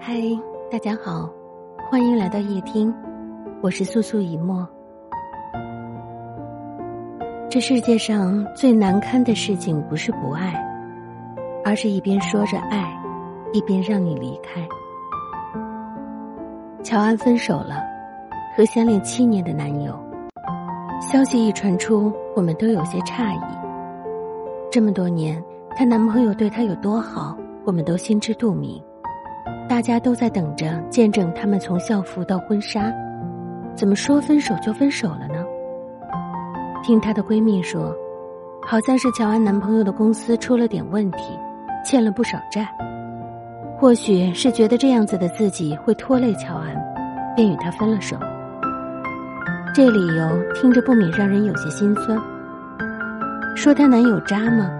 嗨，大家好，欢迎来到夜听，我是素素一墨。这世界上最难堪的事情不是不爱，而是一边说着爱，一边让你离开。乔安分手了，和相恋七年的男友。消息一传出，我们都有些诧异。这么多年，她男朋友对她有多好？我们都心知肚明，大家都在等着见证他们从校服到婚纱，怎么说分手就分手了呢？听她的闺蜜说，好像是乔安男朋友的公司出了点问题，欠了不少债，或许是觉得这样子的自己会拖累乔安，便与他分了手。这理由听着不免让人有些心酸。说她男友渣吗？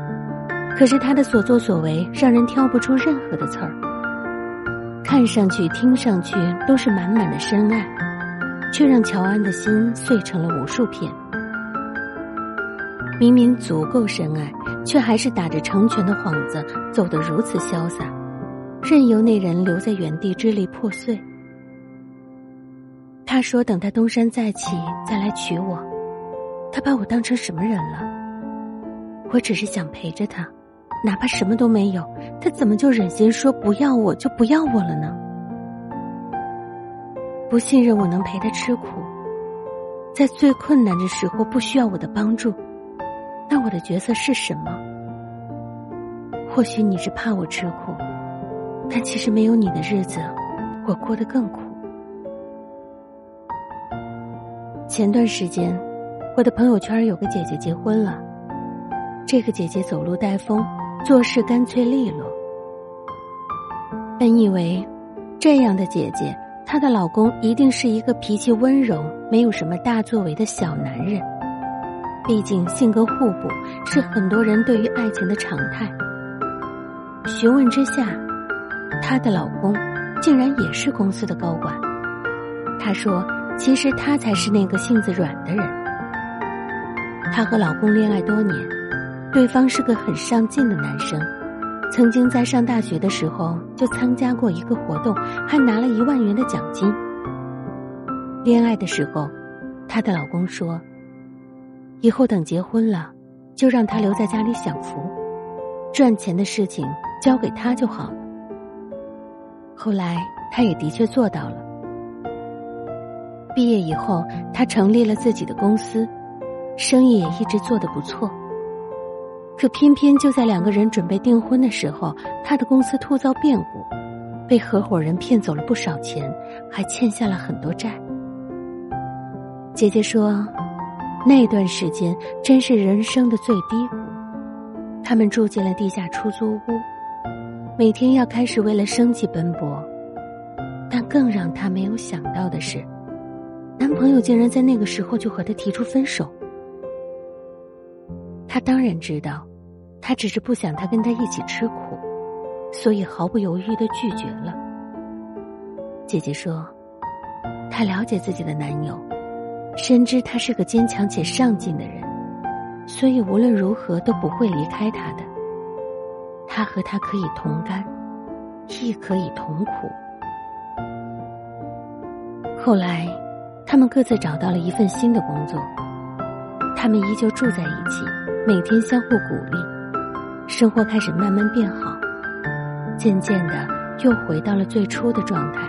可是他的所作所为让人挑不出任何的刺儿，看上去、听上去都是满满的深爱，却让乔安的心碎成了无数片。明明足够深爱，却还是打着成全的幌子走得如此潇洒，任由那人留在原地支离破碎。他说：“等他东山再起，再来娶我。”他把我当成什么人了？我只是想陪着他。哪怕什么都没有，他怎么就忍心说不要我就不要我了呢？不信任我能陪他吃苦，在最困难的时候不需要我的帮助，那我的角色是什么？或许你是怕我吃苦，但其实没有你的日子，我过得更苦。前段时间，我的朋友圈有个姐姐结婚了，这个姐姐走路带风。做事干脆利落。本以为，这样的姐姐，她的老公一定是一个脾气温柔、没有什么大作为的小男人。毕竟性格互补是很多人对于爱情的常态。询问之下，她的老公竟然也是公司的高管。她说：“其实他才是那个性子软的人。”她和老公恋爱多年。对方是个很上进的男生，曾经在上大学的时候就参加过一个活动，还拿了一万元的奖金。恋爱的时候，她的老公说：“以后等结婚了，就让她留在家里享福，赚钱的事情交给他就好了。”后来，她也的确做到了。毕业以后，他成立了自己的公司，生意也一直做得不错。可偏偏就在两个人准备订婚的时候，他的公司突遭变故，被合伙人骗走了不少钱，还欠下了很多债。姐姐说，那段时间真是人生的最低谷。他们住进了地下出租屋，每天要开始为了生计奔波。但更让她没有想到的是，男朋友竟然在那个时候就和她提出分手。他当然知道，他只是不想他跟他一起吃苦，所以毫不犹豫的拒绝了。姐姐说，她了解自己的男友，深知他是个坚强且上进的人，所以无论如何都不会离开他的。他和他可以同甘，亦可以同苦。后来，他们各自找到了一份新的工作，他们依旧住在一起。每天相互鼓励，生活开始慢慢变好，渐渐的又回到了最初的状态。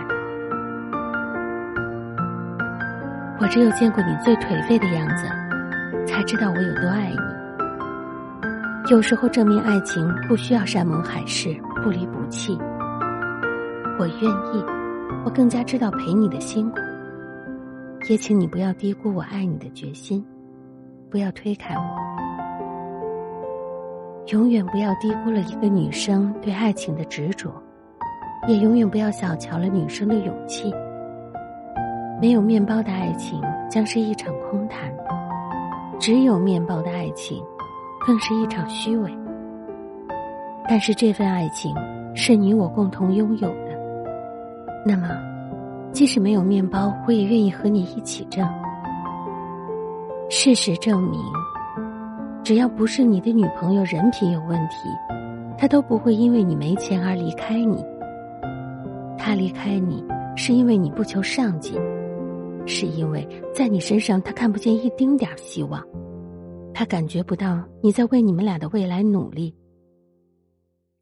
我只有见过你最颓废的样子，才知道我有多爱你。有时候证明爱情不需要山盟海誓、不离不弃。我愿意，我更加知道陪你的辛苦，也请你不要低估我爱你的决心，不要推开我。永远不要低估了一个女生对爱情的执着，也永远不要小瞧了女生的勇气。没有面包的爱情将是一场空谈，只有面包的爱情，更是一场虚伪。但是这份爱情是你我共同拥有的，那么，即使没有面包，我也愿意和你一起挣。事实证明。只要不是你的女朋友人品有问题，她都不会因为你没钱而离开你，她离开你，是因为你不求上进，是因为在你身上她看不见一丁点儿希望，她感觉不到你在为你们俩的未来努力。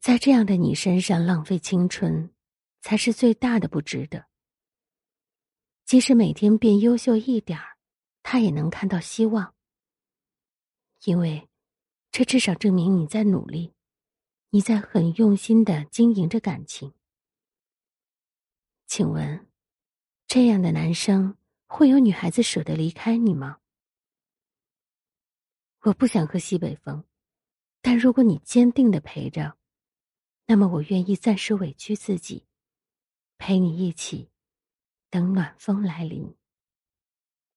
在这样的你身上浪费青春，才是最大的不值得。即使每天变优秀一点儿，他也能看到希望，因为这至少证明你在努力，你在很用心的经营着感情。请问，这样的男生会有女孩子舍得离开你吗？我不想喝西北风，但如果你坚定的陪着。那么，我愿意暂时委屈自己，陪你一起，等暖风来临。